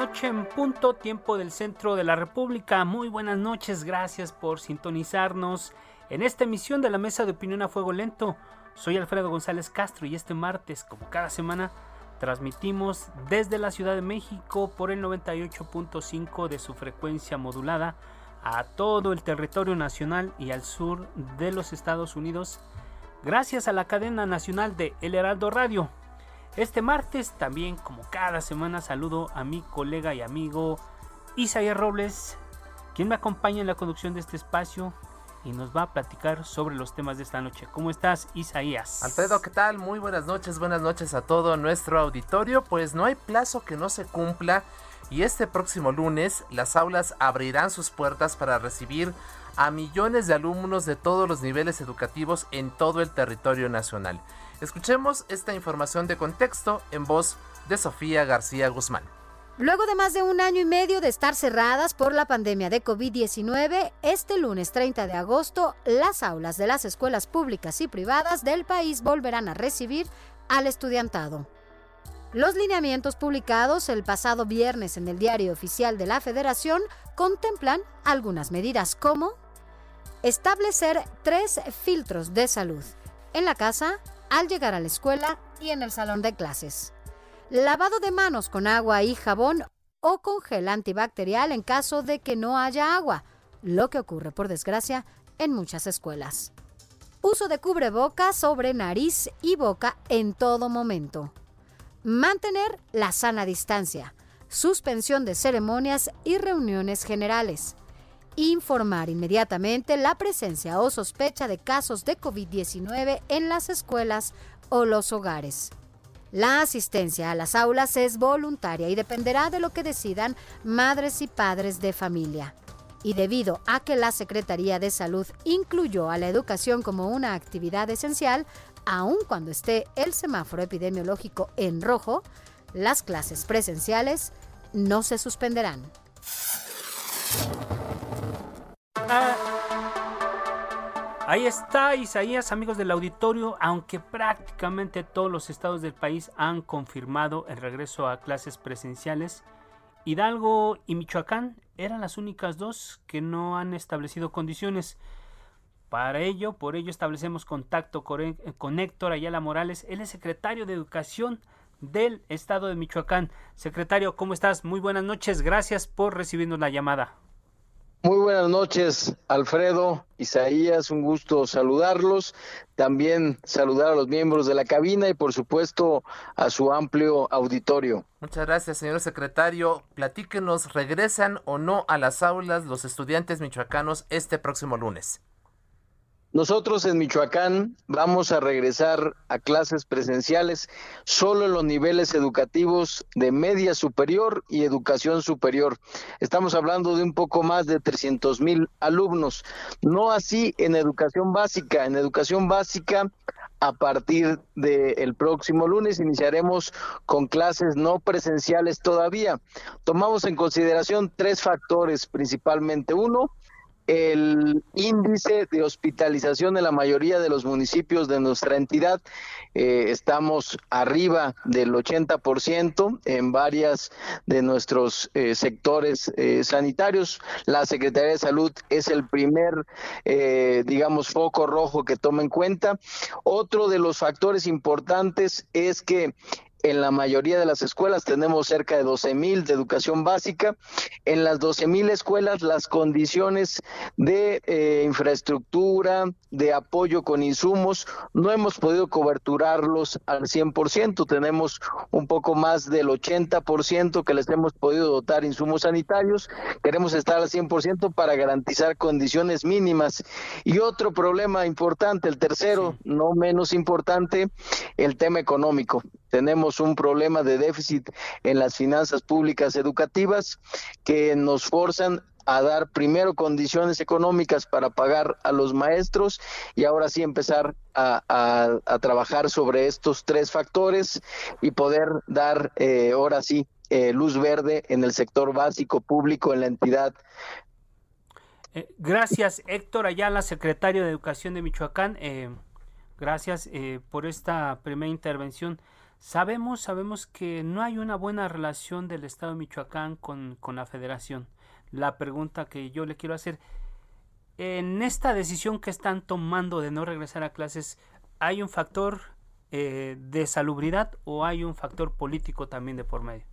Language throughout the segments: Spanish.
Noche en punto, tiempo del centro de la República. Muy buenas noches, gracias por sintonizarnos en esta emisión de la Mesa de Opinión a Fuego Lento. Soy Alfredo González Castro y este martes, como cada semana, transmitimos desde la Ciudad de México por el 98.5 de su frecuencia modulada a todo el territorio nacional y al sur de los Estados Unidos, gracias a la cadena nacional de El Heraldo Radio este martes también, como cada semana, saludo a mi colega y amigo Isaías Robles, quien me acompaña en la conducción de este espacio y nos va a platicar sobre los temas de esta noche. ¿Cómo estás, Isaías? Alfredo, ¿qué tal? Muy buenas noches, buenas noches a todo nuestro auditorio. Pues no hay plazo que no se cumpla y este próximo lunes las aulas abrirán sus puertas para recibir a millones de alumnos de todos los niveles educativos en todo el territorio nacional. Escuchemos esta información de contexto en voz de Sofía García Guzmán. Luego de más de un año y medio de estar cerradas por la pandemia de COVID-19, este lunes 30 de agosto, las aulas de las escuelas públicas y privadas del país volverán a recibir al estudiantado. Los lineamientos publicados el pasado viernes en el Diario Oficial de la Federación contemplan algunas medidas como establecer tres filtros de salud en la casa, al llegar a la escuela y en el salón de clases. Lavado de manos con agua y jabón o con gel antibacterial en caso de que no haya agua, lo que ocurre por desgracia en muchas escuelas. Uso de cubrebocas sobre nariz y boca en todo momento. Mantener la sana distancia. Suspensión de ceremonias y reuniones generales informar inmediatamente la presencia o sospecha de casos de COVID-19 en las escuelas o los hogares. La asistencia a las aulas es voluntaria y dependerá de lo que decidan madres y padres de familia. Y debido a que la Secretaría de Salud incluyó a la educación como una actividad esencial, aun cuando esté el semáforo epidemiológico en rojo, las clases presenciales no se suspenderán. Ah, ahí está Isaías, amigos del auditorio, aunque prácticamente todos los estados del país han confirmado el regreso a clases presenciales, Hidalgo y Michoacán eran las únicas dos que no han establecido condiciones. Para ello, por ello establecemos contacto con Héctor Ayala Morales, él es secretario de Educación del estado de Michoacán. Secretario, ¿cómo estás? Muy buenas noches, gracias por recibirnos la llamada. Muy buenas noches, Alfredo, Isaías, un gusto saludarlos. También saludar a los miembros de la cabina y por supuesto a su amplio auditorio. Muchas gracias, señor secretario. Platíquenos, ¿regresan o no a las aulas los estudiantes michoacanos este próximo lunes? Nosotros en Michoacán vamos a regresar a clases presenciales solo en los niveles educativos de media superior y educación superior. Estamos hablando de un poco más de 300 mil alumnos. No así en educación básica. En educación básica a partir del próximo lunes iniciaremos con clases no presenciales todavía. Tomamos en consideración tres factores principalmente. Uno, el índice de hospitalización de la mayoría de los municipios de nuestra entidad. Eh, estamos arriba del 80% en varias de nuestros eh, sectores eh, sanitarios. La Secretaría de Salud es el primer, digamos, foco rojo que toma en cuenta. Otro de los factores importantes es que en la mayoría de las escuelas tenemos cerca de 12 mil de educación básica. En las 12 mil escuelas las condiciones de eh, infraestructura, de apoyo con insumos, no hemos podido coberturarlos al 100%. Tenemos un poco más del 80% que les hemos podido dotar insumos sanitarios. Queremos estar al 100% para garantizar condiciones mínimas. Y otro problema importante, el tercero, no menos importante, el tema económico tenemos un problema de déficit en las finanzas públicas educativas que nos forzan a dar primero condiciones económicas para pagar a los maestros y ahora sí empezar a, trabajar sobre estos tres factores y poder dar eh, ahora sí eh, luz verde en el sector básico público en la entidad. Eh, gracias Héctor Ayala, secretario de Educación de Michoacán. gracias por esta primera intervención. Sabemos, sabemos que no hay una buena relación del Estado de Michoacán con, la Federación. La pregunta que yo le quiero hacer, en esta decisión que están tomando de no regresar a clases, ¿hay un factor eh, de salubridad o hay un factor político también de por medio?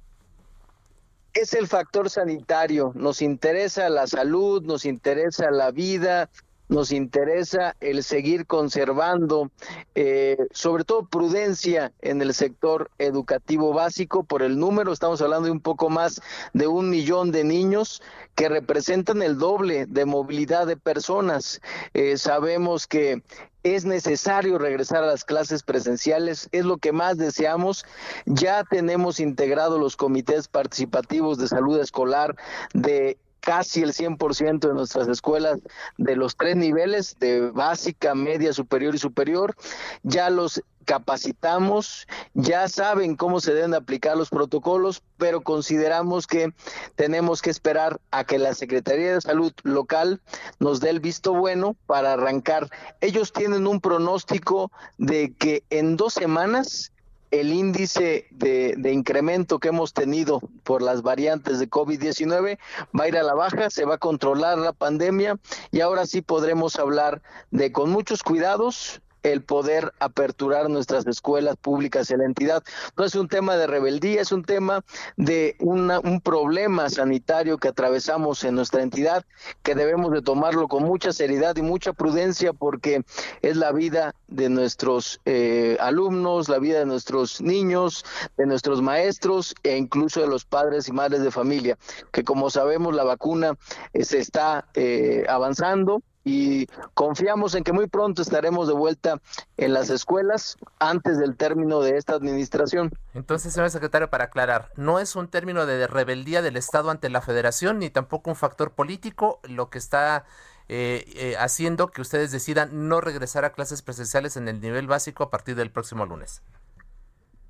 Es el factor sanitario. Nos interesa la salud, nos interesa la vida, nos interesa el seguir conservando, eh, sobre todo prudencia en el sector educativo básico por el número, estamos hablando de un poco más de un millón de niños que representan el doble de movilidad de personas. Eh, sabemos que es necesario regresar a las clases presenciales, es lo que más deseamos. Ya tenemos integrados los comités participativos de salud escolar de casi el 100% de nuestras escuelas de los tres niveles, de básica, media, superior y superior. Ya los capacitamos, ya saben cómo se deben aplicar los protocolos, pero consideramos que tenemos que esperar a que la Secretaría de Salud local nos dé el visto bueno para arrancar. Ellos tienen un pronóstico de que en dos semanas el índice de, incremento que hemos tenido por las variantes de COVID-19 va a ir a la baja, se va a controlar la pandemia y ahora sí podremos hablar de con muchos cuidados el poder aperturar nuestras escuelas públicas en la entidad. No es un tema de rebeldía, es un tema de un problema sanitario que atravesamos en nuestra entidad, que debemos de tomarlo con mucha seriedad y mucha prudencia porque es la vida de nuestros eh, alumnos, la vida de nuestros niños, de nuestros maestros e incluso de los padres y madres de familia, que como sabemos la vacuna eh, se está eh, avanzando y confiamos en que muy pronto estaremos de vuelta en las escuelas antes del término de esta administración. Entonces, señor secretario, para aclarar, no es un término de rebeldía del Estado ante la Federación ni tampoco un factor político lo que está eh, eh, haciendo que ustedes decidan no regresar a clases presenciales en el nivel básico a partir del próximo lunes.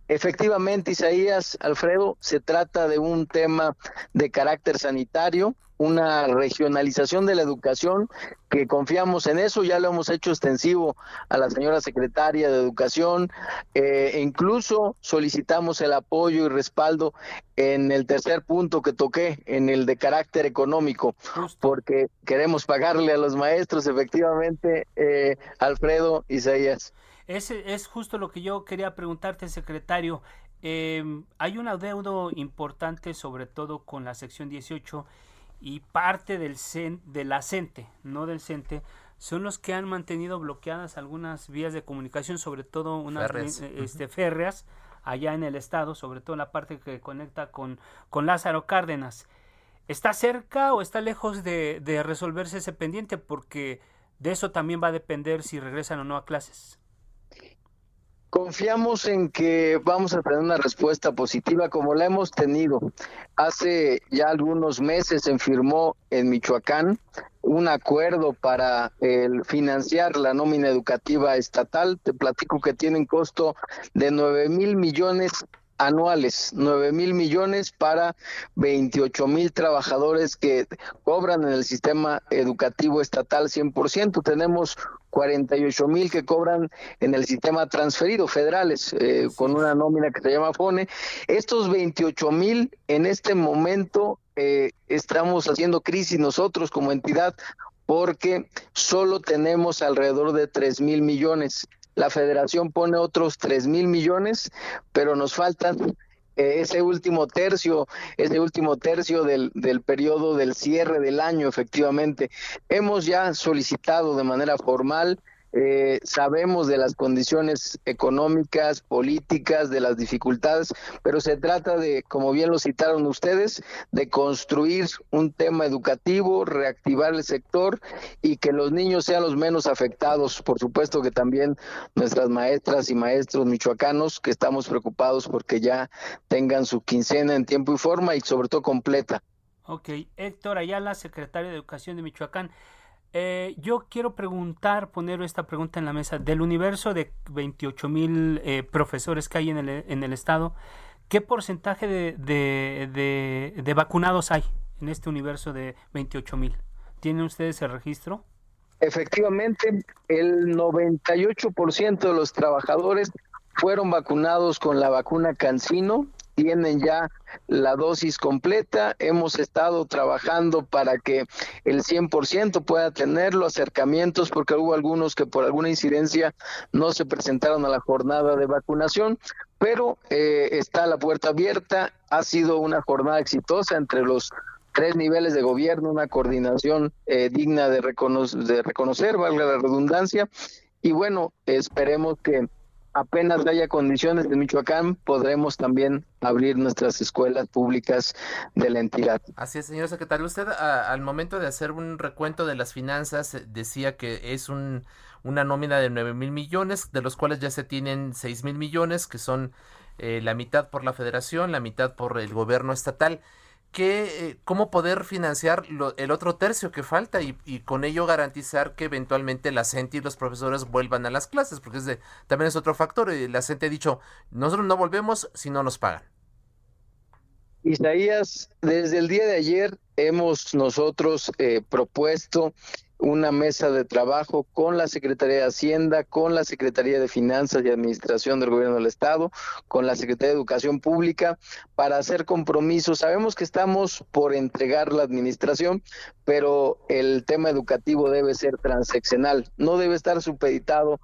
Efectivamente, Isaías, Alfredo, se trata de un tema de carácter sanitario, una regionalización de la educación, que confiamos en eso, ya lo hemos hecho extensivo a la señora secretaria de Educación, eh, e incluso solicitamos el apoyo y respaldo en el tercer punto que toqué, en el de carácter económico, porque queremos pagarle a los maestros, efectivamente, eh, Alfredo Isaías. Ese es justo lo que yo quería preguntarte, secretario. Em, hay un adeudo importante, sobre todo con la sección 18 y parte del de la CENTE, no del CENTE, son los que han mantenido bloqueadas algunas vías de comunicación, sobre todo unas férreas, eh, este, férreas allá en el estado, sobre todo la parte que conecta con, con Lázaro Cárdenas. ¿Está cerca o está lejos de, de resolverse ese pendiente? Porque de eso también va a depender si regresan o no a clases. Confiamos en que vamos a tener una respuesta positiva como la hemos tenido. Hace ya algunos meses se firmó en Michoacán un acuerdo para el financiar la nómina educativa estatal. Te platico que tienen costo de 9 mil millones anuales, 9 mil millones para 28 mil trabajadores que cobran en el sistema educativo estatal 100%. Tenemos 48 mil que cobran en el sistema transferido federales eh, con una nómina que se llama FONE. Estos 28 mil en este momento eh, estamos haciendo crisis nosotros como entidad porque solo tenemos alrededor de 3 mil millones la federación pone otros 3 mil millones, pero nos faltan eh, ese último tercio, ese último tercio del, del periodo del cierre del año, efectivamente. Hemos ya solicitado de manera formal eh, sabemos de las condiciones económicas, políticas, de las dificultades, pero se trata de, como bien lo citaron ustedes, de construir un tema educativo, reactivar el sector y que los niños sean los menos afectados. Por supuesto que también nuestras maestras y maestros michoacanos, que estamos preocupados porque ya tengan su quincena en tiempo y forma y sobre todo completa. Ok, Héctor Ayala, secretario de Educación de Michoacán. Eh, yo quiero preguntar, poner esta pregunta en la mesa, del universo de 28 mil eh, profesores que hay en el, en el estado, ¿qué porcentaje de, de, de, vacunados hay en este universo de 28 mil? ¿Tienen ustedes el registro? Efectivamente, el 98% de los trabajadores fueron vacunados con la vacuna Cancino, tienen ya la dosis completa. Hemos estado trabajando para que el 100% pueda tenerlo, acercamientos, porque hubo algunos que por alguna incidencia no se presentaron a la jornada de vacunación, pero eh, está la puerta abierta. Ha sido una jornada exitosa entre los tres niveles de gobierno, una coordinación eh, digna de, de reconocer, valga la redundancia. Y bueno, esperemos que apenas haya condiciones en Michoacán, podremos también abrir nuestras escuelas públicas de la entidad. Así es, señor secretario. Usted al momento de hacer un recuento de las finanzas eh, decía que es un, una nómina de 9 mil millones, de los cuales ya se tienen 6 mil millones, que son eh, la mitad por la federación, la mitad por el gobierno estatal que, eh, cómo poder financiar el otro tercio que falta y, con ello garantizar que eventualmente la gente y los profesores vuelvan a las clases, porque también es otro factor. La gente ha dicho, nosotros no volvemos si no nos pagan. Isaías, desde el día de ayer hemos nosotros eh, propuesto una mesa de trabajo con la Secretaría de Hacienda, con la Secretaría de Finanzas y Administración del Gobierno del Estado, con la Secretaría de Educación Pública, para hacer compromisos. Sabemos que estamos por entregar la administración, pero el tema educativo debe ser transeccional, no debe estar supeditado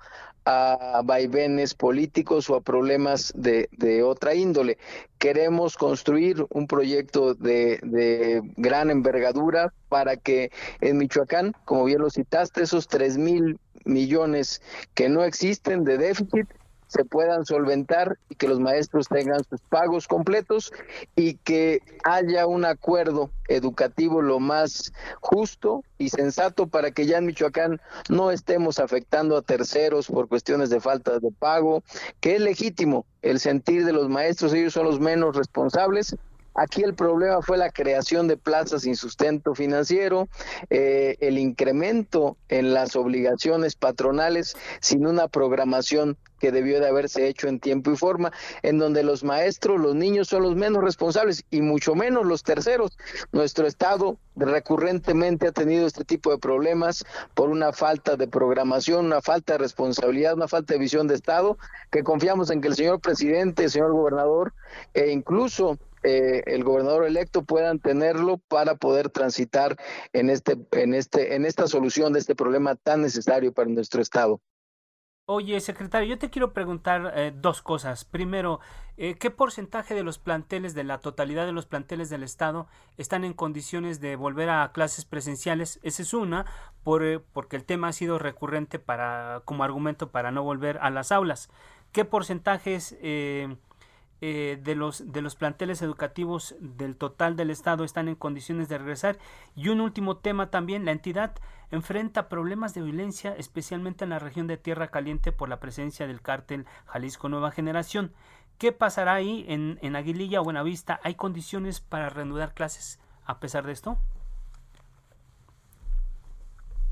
a vaivenes políticos o a problemas de, de otra índole. Queremos construir un proyecto de, de, gran envergadura para que en Michoacán, como bien lo citaste, esos tres mil millones que no existen de déficit se puedan solventar y que los maestros tengan sus pagos completos y que haya un acuerdo educativo lo más justo y sensato para que ya en Michoacán no estemos afectando a terceros por cuestiones de falta de pago, que es legítimo el sentir de los maestros, ellos son los menos responsables, Aquí el problema fue la creación de plazas sin sustento financiero, eh, el incremento en las obligaciones patronales sin una programación que debió de haberse hecho en tiempo y forma, en donde los maestros, los niños son los menos responsables y mucho menos los terceros. Nuestro Estado recurrentemente ha tenido este tipo de problemas por una falta de programación, una falta de responsabilidad, una falta de visión de Estado, que confiamos en que el señor presidente, el señor gobernador e incluso eh, el gobernador electo puedan tenerlo para poder transitar en este en este en esta solución de este problema tan necesario para nuestro estado. Oye, secretario, yo te quiero preguntar eh, dos cosas. Primero, eh, ¿qué porcentaje de los planteles, de la totalidad de los planteles del Estado, están en condiciones de volver a clases presenciales? Esa es una, por, porque el tema ha sido recurrente para, como argumento para no volver a las aulas. ¿Qué porcentajes eh, de, los, de los planteles educativos del total del Estado están en condiciones de regresar. Y un último tema también, la entidad enfrenta problemas de violencia, especialmente en la región de Tierra Caliente por la presencia del cártel Jalisco Nueva Generación. ¿Qué pasará ahí en, en Aguililla o Buenavista? ¿Hay condiciones para reanudar clases a pesar de esto?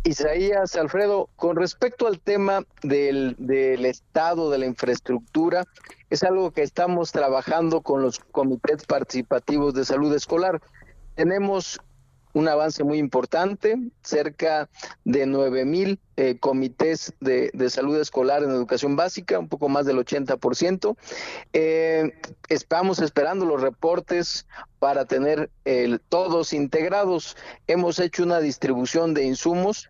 Isaías, Alfredo, con respecto al tema del, del, estado de la infraestructura, es algo que estamos trabajando con los comités participativos de salud escolar. Tenemos un avance muy importante, cerca de 9 mil eh, comités de, salud escolar en educación básica, un poco más del 80%. Eh, estamos esperando los reportes para tener todos integrados. Hemos hecho una distribución de insumos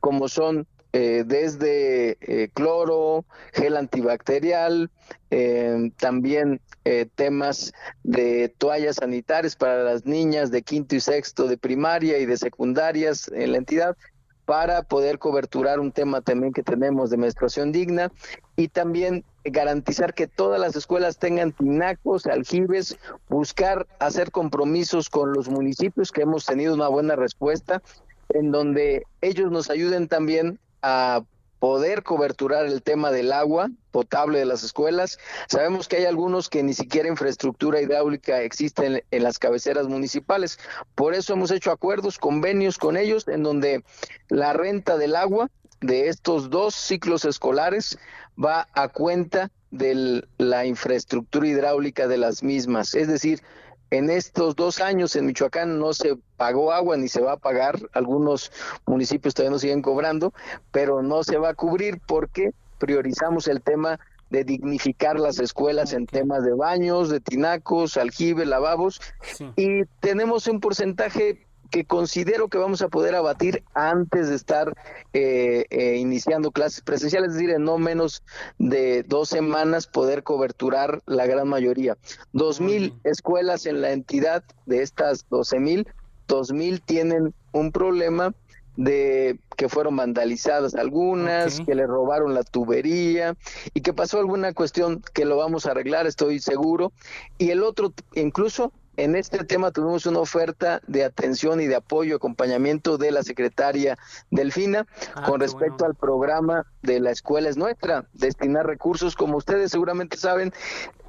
como son eh, desde eh, cloro, gel antibacterial, eh, también temas de toallas sanitarias para las niñas de quinto y sexto de primaria y de secundarias en la entidad para poder coberturar un tema también que tenemos de menstruación digna y también garantizar que todas las escuelas tengan tinacos, aljibes, buscar hacer compromisos con los municipios que hemos tenido una buena respuesta en donde ellos nos ayuden también a poder coberturar el tema del agua potable de las escuelas. Sabemos que hay algunos que ni siquiera infraestructura hidráulica existe en, en, las cabeceras municipales. Por eso hemos hecho acuerdos, convenios con ellos en donde la renta del agua de estos dos ciclos escolares va a cuenta de la infraestructura hidráulica de las mismas. Es decir, en estos dos años en Michoacán no se pagó agua ni se va a pagar, algunos municipios todavía no siguen cobrando, pero no se va a cubrir porque priorizamos el tema de dignificar las escuelas en temas de baños, de tinacos, aljibe, lavabos, y tenemos un porcentaje que considero que vamos a poder abatir antes de estar eh, eh, iniciando clases presenciales, es decir, en no menos de dos semanas poder coberturar la gran mayoría. Dos mil escuelas en la entidad de estas doce mil, dos mil tienen un problema de que fueron vandalizadas algunas, que le robaron la tubería y que pasó alguna cuestión que lo vamos a arreglar, estoy seguro. Y el otro, incluso en este tema tuvimos una oferta de atención y de apoyo, acompañamiento de la secretaria Delfina ah, con respecto al programa de la escuela es nuestra, destinar recursos, como ustedes seguramente saben,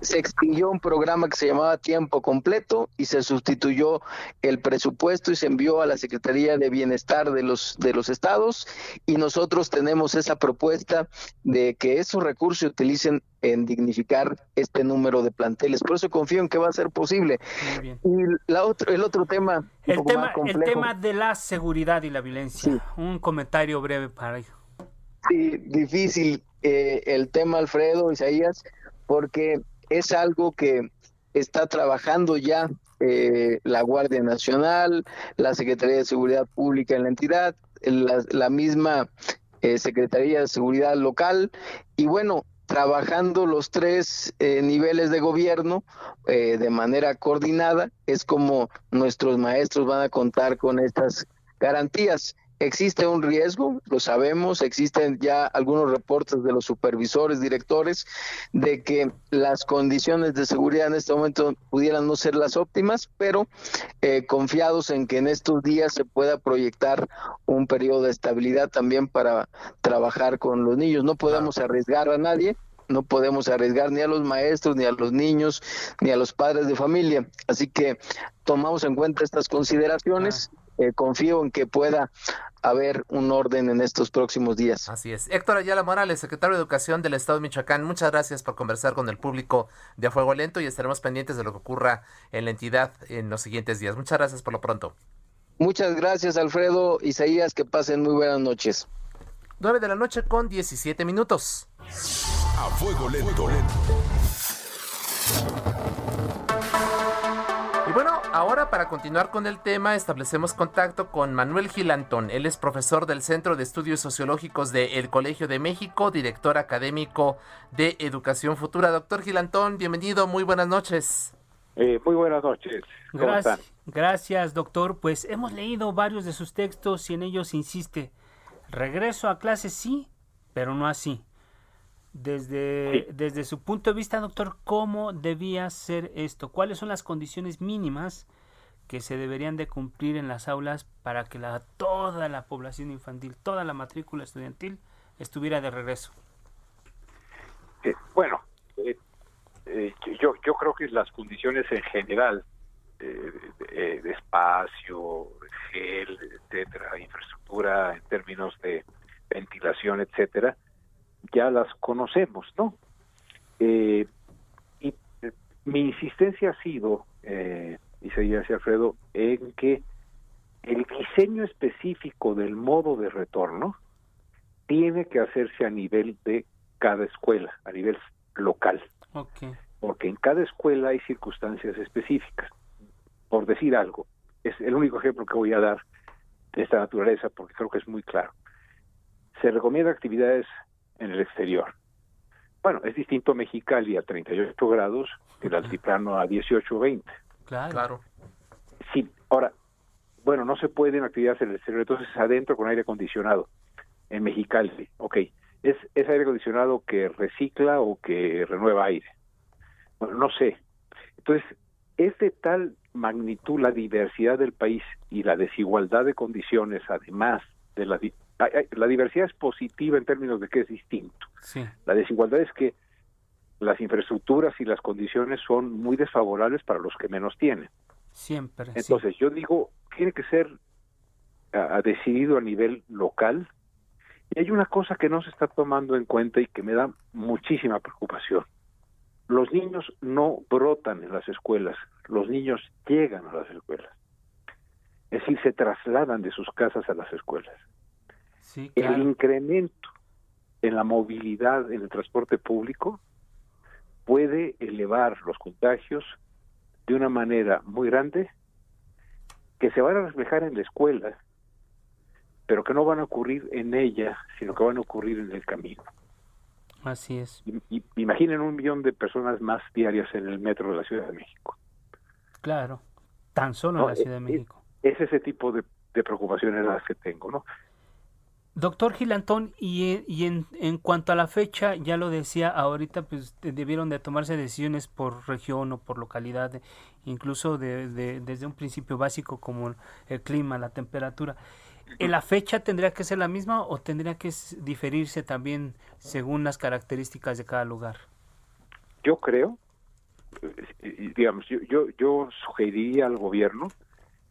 se extinguió un programa que se llamaba Tiempo Completo y se sustituyó el presupuesto y se envió a la Secretaría de Bienestar de los de los estados y nosotros tenemos esa propuesta de que esos recursos se utilicen en dignificar este número de planteles. Por eso confío en que va a ser posible. Y la otro, el otro tema... El, tema el tema de la seguridad y la violencia. Un comentario breve para ello. Sí, difícil eh, el tema, Alfredo, Isaías, porque es algo que está trabajando ya eh, la Guardia Nacional, la Secretaría de Seguridad Pública en la entidad, la, misma eh, Secretaría de Seguridad Local y bueno, trabajando los tres eh, niveles de gobierno de manera coordinada, es como nuestros maestros van a contar con estas garantías. Existe un riesgo, lo sabemos, existen ya algunos reportes de los supervisores, directores, de que las condiciones de seguridad en este momento pudieran no ser las óptimas, pero eh, confiados en que en estos días se pueda proyectar un periodo de estabilidad también para trabajar con los niños. No podemos arriesgar a nadie, no podemos arriesgar ni a los maestros, ni a los niños, ni a los padres de familia. Así que tomamos en cuenta estas consideraciones. Eh, confío en que pueda haber un orden en estos próximos días. Así es. Héctor Ayala Morales, secretario de Educación del Estado de Michoacán, muchas gracias por conversar con el público de A Fuego Lento y estaremos pendientes de lo que ocurra en la entidad en los siguientes días. Muchas gracias por lo pronto. Muchas gracias, Alfredo. Isaías, que pasen muy buenas noches. 9 de la noche con 17 minutos. A Fuego Lento. Bueno, ahora para continuar con el tema, establecemos contacto con Manuel Gilantón. Él es profesor del Centro de Estudios Sociológicos del Colegio de México, director académico de Educación Futura. Doctor Gilantón, bienvenido, muy buenas noches. Eh, muy buenas noches. gracias, gracias, doctor. Pues hemos leído varios de sus textos y en ellos insiste, regreso a clase sí, pero no así. Desde, desde su punto de vista, doctor, ¿cómo debía ser esto? ¿Cuáles son las condiciones mínimas que se deberían de cumplir en las aulas para que la, toda la población infantil, toda la matrícula estudiantil estuviera de regreso? Eh, bueno, eh, eh, yo, yo creo que las condiciones en general de, espacio, gel, etcétera, infraestructura en términos de ventilación, etcétera, ya las conocemos, ¿no? y mi insistencia ha sido, eh, y seguía Alfredo, en que el diseño específico del modo de retorno tiene que hacerse a nivel de cada escuela, a nivel local. Porque en cada escuela hay circunstancias específicas. Por decir algo, es el único ejemplo que voy a dar de esta naturaleza, porque creo que es muy claro. Se recomienda actividades en el exterior. Bueno, es distinto Mexicali a 38 grados que el altiplano a 18 o 20. Claro. Sí, ahora, bueno, no se pueden actividades en el exterior, entonces adentro con aire acondicionado, en Mexicali, ok. ¿Es, ¿Es aire acondicionado que recicla o que renueva aire? Bueno, no sé. Entonces, es de tal magnitud la diversidad del país y la desigualdad de condiciones, además de la... La diversidad es positiva en términos de que es distinto. Sí. La desigualdad es que las infraestructuras y las condiciones son muy desfavorables para los que menos tienen. Siempre. Entonces, yo digo, tiene que ser decidido a nivel local. Y hay una cosa que no se está tomando en cuenta y que me da muchísima preocupación. Los niños no brotan en las escuelas, los niños llegan a las escuelas. Es decir, se trasladan de sus casas a las escuelas. Sí, El incremento en la movilidad en el transporte público puede elevar los contagios de una manera muy grande que se van a reflejar en la escuela, pero que no van a ocurrir en ella, sino que van a ocurrir en el camino. Así es. Imaginen un millón de personas más diarias en el metro de la Ciudad de México. Claro, tan solo en la Ciudad de México. Es, ese tipo de, de preocupaciones las que tengo, ¿no? Doctor Gilantón, y, en, cuanto a la fecha, ya lo decía ahorita, pues debieron de tomarse decisiones por región o por localidad, incluso de, desde un principio básico como el clima, la temperatura. ¿La fecha tendría que ser la misma o tendría que diferirse también según las características de cada lugar? Yo creo, digamos, yo, yo, yo sugeriría al gobierno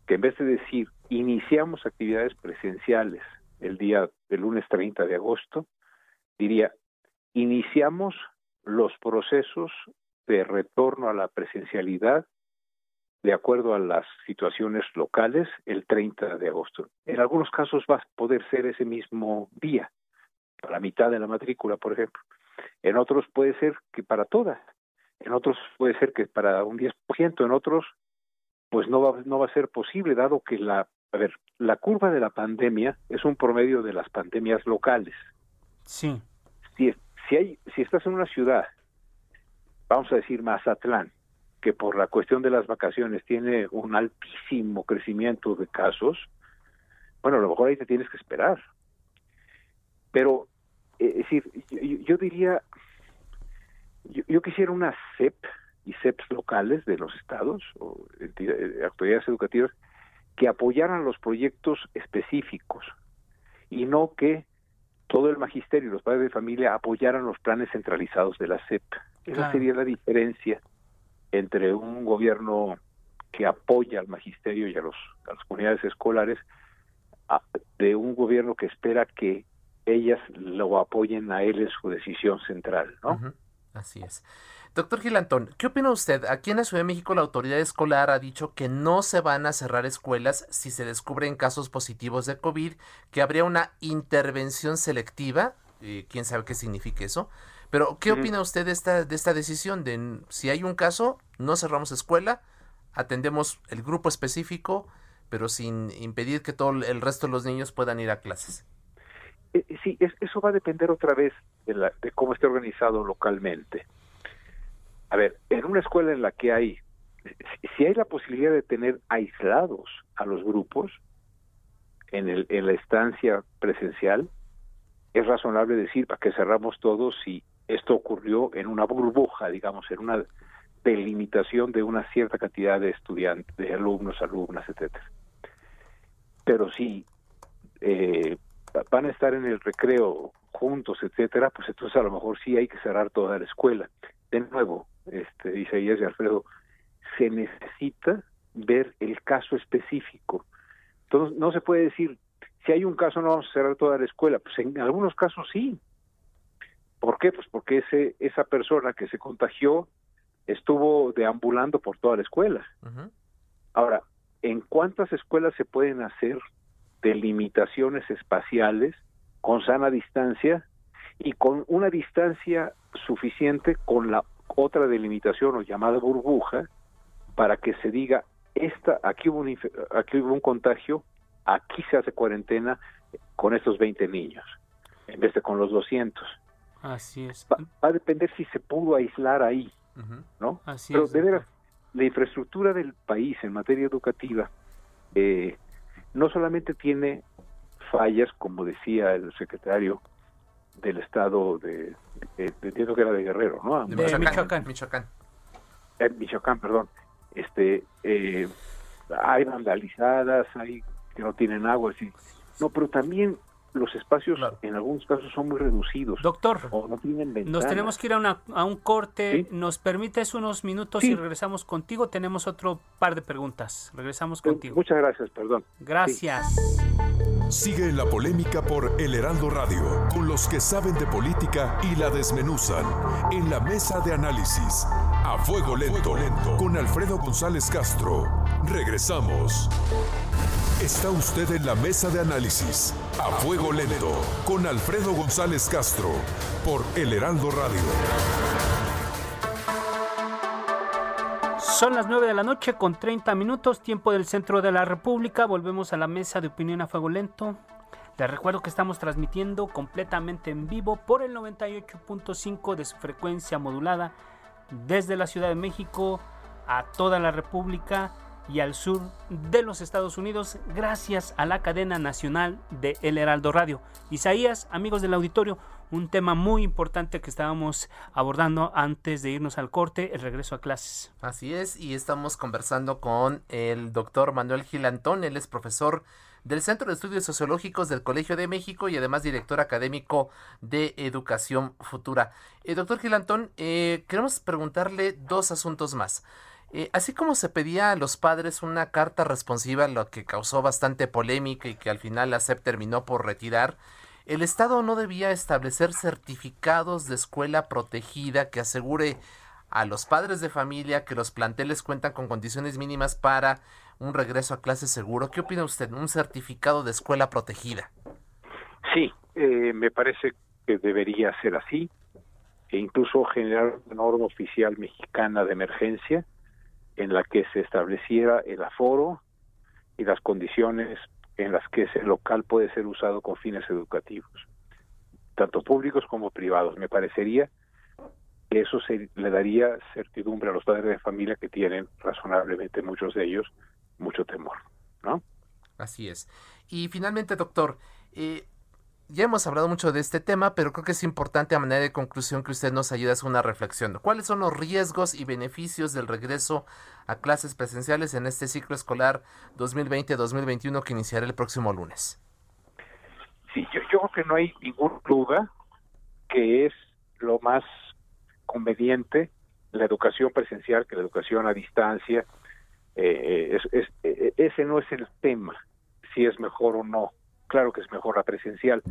que en vez de decir iniciamos actividades presenciales, el día del lunes 30 de agosto, diría, iniciamos los procesos de retorno a la presencialidad de acuerdo a las situaciones locales el 30 de agosto. En algunos casos va a poder ser ese mismo día, para la mitad de la matrícula, por ejemplo. En otros puede ser que para todas. En otros puede ser que para un 10%, en otros pues no va, no va a ser posible, dado que la a ver, la curva de la pandemia es un promedio de las pandemias locales. Sí. Si, si, hay, si estás en una ciudad, vamos a decir Mazatlán, que por la cuestión de las vacaciones tiene un altísimo crecimiento de casos, bueno, a lo mejor ahí te tienes que esperar. Pero, eh, es decir, yo, diría, yo, yo, quisiera una CEP y CEPs locales de los estados o autoridades educativas que apoyaran los proyectos específicos y no que todo el magisterio y los padres de familia apoyaran los planes centralizados de la CEP. Esa sería la diferencia entre un gobierno que apoya al magisterio y a, los, a las comunidades escolares de un gobierno que espera que ellas lo apoyen a él en su decisión central, ¿no? Así es. Doctor Gilantón, ¿qué opina usted? Aquí en la Ciudad de México la autoridad escolar ha dicho que no se van a cerrar escuelas si se descubren casos positivos de COVID, que habría una intervención selectiva, eh, quién sabe qué significa eso, pero ¿qué opina usted de esta, de esta decisión? De si hay un caso, no cerramos escuela, atendemos el grupo específico, pero sin impedir que todo el resto de los niños puedan ir a clases. Eh, sí, eso va a depender otra vez de, la, de cómo esté organizado localmente. A ver, en una escuela en la que hay, si hay la posibilidad de tener aislados a los grupos en, el, en la estancia presencial, es razonable decir para que cerramos todos si esto ocurrió en una burbuja, digamos, en una delimitación de una cierta cantidad de estudiantes, de alumnos, alumnas, etcétera. Pero si eh, van a estar en el recreo juntos, etcétera, pues entonces a lo mejor sí hay que cerrar toda la escuela. De nuevo, este, Isaías y Alfredo, se necesita ver el caso específico. Entonces, no se puede decir, si hay un caso no vamos a cerrar toda la escuela. Pues en algunos casos sí. ¿Por qué? Pues porque ese, esa persona que se contagió estuvo deambulando por toda la escuela. Ahora, ¿en cuántas escuelas se pueden hacer delimitaciones espaciales con sana distancia y con una distancia suficiente con la otra delimitación o llamada burbuja para que se diga esta aquí hubo un, aquí hubo un contagio, aquí se hace cuarentena con estos 20 niños en vez de con los 200. Así es. Va, a depender si se pudo aislar ahí, ¿no? Así Pero es. de veras, la infraestructura del país en materia educativa eh, no solamente tiene fallas, como decía el secretario del estado de, de, de- entiendo que era de Guerrero, ¿no? De De Michoacán. Michoacán. Michoacán. Eh, Michoacán, perdón. Este, eh, hay vandalizadas, hay que no tienen agua, sí. No, pero también los espacios Claro. en algunos casos son muy reducidos. Doctor, o no tienen nos tenemos que ir a, una- a un corte. Sí. ¿Nos permites unos minutos Sí. y regresamos contigo? Tenemos otro par de preguntas. Regresamos Eh, contigo. Muchas gracias, perdón. Gracias. Sigue la polémica por El Heraldo Radio, con los que saben de política y la desmenuzan. En la mesa de análisis, a fuego lento, con Alfredo González Castro. Regresamos. Está usted en la mesa de análisis, a fuego lento, con Alfredo González Castro, por El Heraldo Radio. Son las 9 de la noche con 30 minutos, tiempo del centro de la República. Volvemos a la mesa de opinión a fuego lento. Les recuerdo que estamos transmitiendo completamente en vivo por el 98.5 de su frecuencia modulada desde la Ciudad de México a toda la República y al sur de los Estados Unidos gracias a la cadena nacional de El Heraldo Radio. Isaías, amigos del auditorio, un tema muy importante que estábamos abordando antes de irnos al corte, el regreso a clases. Así es, y estamos conversando con el doctor Manuel Gilantón, él es profesor del Centro de Estudios Sociológicos del Colegio de México y además director académico de Educación Futura. Eh, doctor Gilantón, eh, queremos preguntarle dos asuntos más. Eh, así como se pedía a los padres una carta responsiva, lo que causó bastante polémica y que al final la SEP terminó por retirar, el Estado no debía establecer certificados de escuela protegida que asegure a los padres de familia que los planteles cuentan con condiciones mínimas para un regreso a clase seguro. ¿Qué opina usted? Un certificado de escuela protegida. Sí, eh, me parece que debería ser así, e incluso generar una norma oficial mexicana de emergencia en la que se estableciera el aforo y las condiciones en las que ese local puede ser usado con fines educativos, tanto públicos como privados. Me parecería que eso se, le daría certidumbre a los padres de familia que tienen razonablemente muchos de ellos mucho temor, ¿no? Así es. Y finalmente, doctor, eh, ya hemos hablado mucho de este tema, pero creo que es importante a manera de conclusión que usted nos ayude a hacer una reflexión. ¿Cuáles son los riesgos y beneficios del regreso a clases presenciales en este ciclo escolar 2020-2021 que iniciará el próximo lunes? Sí, yo, creo que no hay ninguna duda que es lo más conveniente la educación presencial que la educación a distancia. Eh, es, es, eh, ese no es el tema, si es mejor o no. Claro que es mejor la presencial,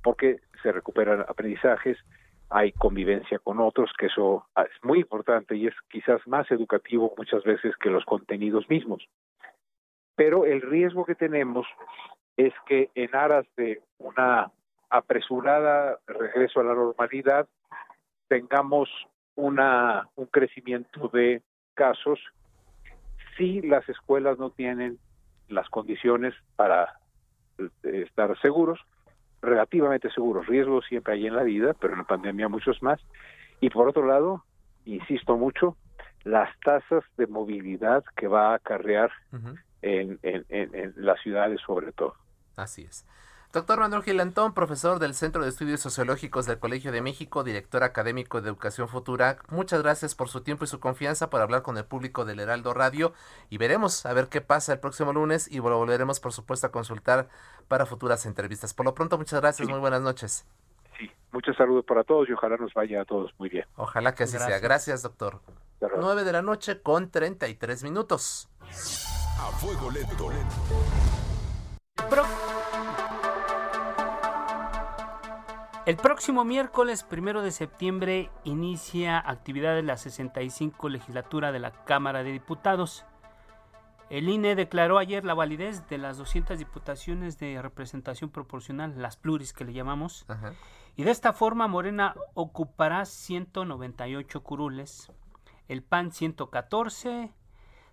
porque se recuperan aprendizajes, hay convivencia con otros, que eso es muy importante y es quizás más educativo muchas veces que los contenidos mismos. Pero el riesgo que tenemos es que en aras de una apresurada regreso a la normalidad tengamos una un crecimiento de casos si las escuelas no tienen las condiciones para estar seguros, relativamente seguros. Riesgos siempre hay en la vida, pero en la pandemia muchos más. Y por otro lado, insisto mucho, las tasas de movilidad que va a acarrear Uh -huh. en, en, en, en las ciudades sobre todo. Así es. Doctor Manuel Gilantón, profesor del Centro de Estudios Sociológicos del Colegio de México, director académico de Educación Futura, muchas gracias por su tiempo y su confianza por hablar con el público del Heraldo Radio y veremos a ver qué pasa el próximo lunes y lo volveremos por supuesto a consultar para futuras entrevistas. Por lo pronto, muchas gracias, sí. muy buenas noches. Sí, muchos saludos para todos y ojalá nos vaya a todos muy bien. Ojalá que así gracias. sea. Gracias, doctor. 9 de la noche con 33 minutos. A fuego lento. El próximo miércoles primero de septiembre inicia actividad de la 65 legislatura de la Cámara de Diputados. El INE declaró ayer la validez de las 200 diputaciones de representación proporcional, las pluris que le llamamos, y de esta forma Morena ocupará 198 curules, el PAN 114,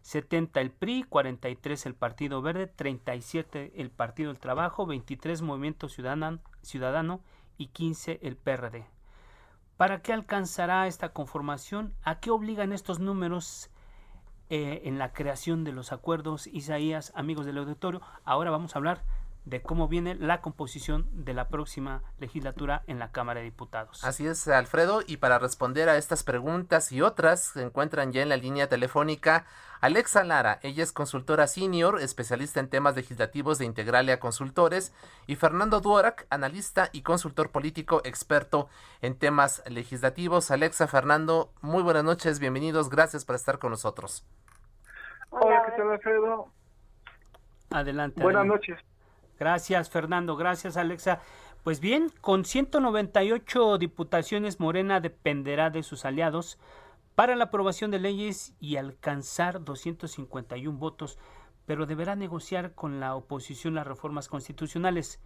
70 el PRI, 43 el Partido Verde, 37 el Partido del Trabajo, 23 Movimiento Ciudadano, Ciudadano y 15 el PRD. ¿Para qué alcanzará esta conformación? ¿A qué obligan estos números eh, en la creación de los acuerdos? Isaías, amigos del auditorio, ahora vamos a hablar de cómo viene la composición de la próxima legislatura en la Cámara de Diputados. Así es, Alfredo, y para responder a estas preguntas y otras se encuentran ya en la línea telefónica Alexa Lara, ella es consultora senior, especialista en temas legislativos de Integralia Consultores, y Fernando Duorak, analista y consultor político experto en temas legislativos. Alexa, Fernando, muy buenas noches, bienvenidos, gracias por estar con nosotros. Hola, ¿qué tal, Alfredo? Adelante. Buenas noches. Gracias, Fernando. Gracias, Alexa. Pues bien, con 198 diputaciones, Morena dependerá de sus aliados para la aprobación de leyes y alcanzar 251 votos, pero deberá negociar con la oposición las reformas constitucionales.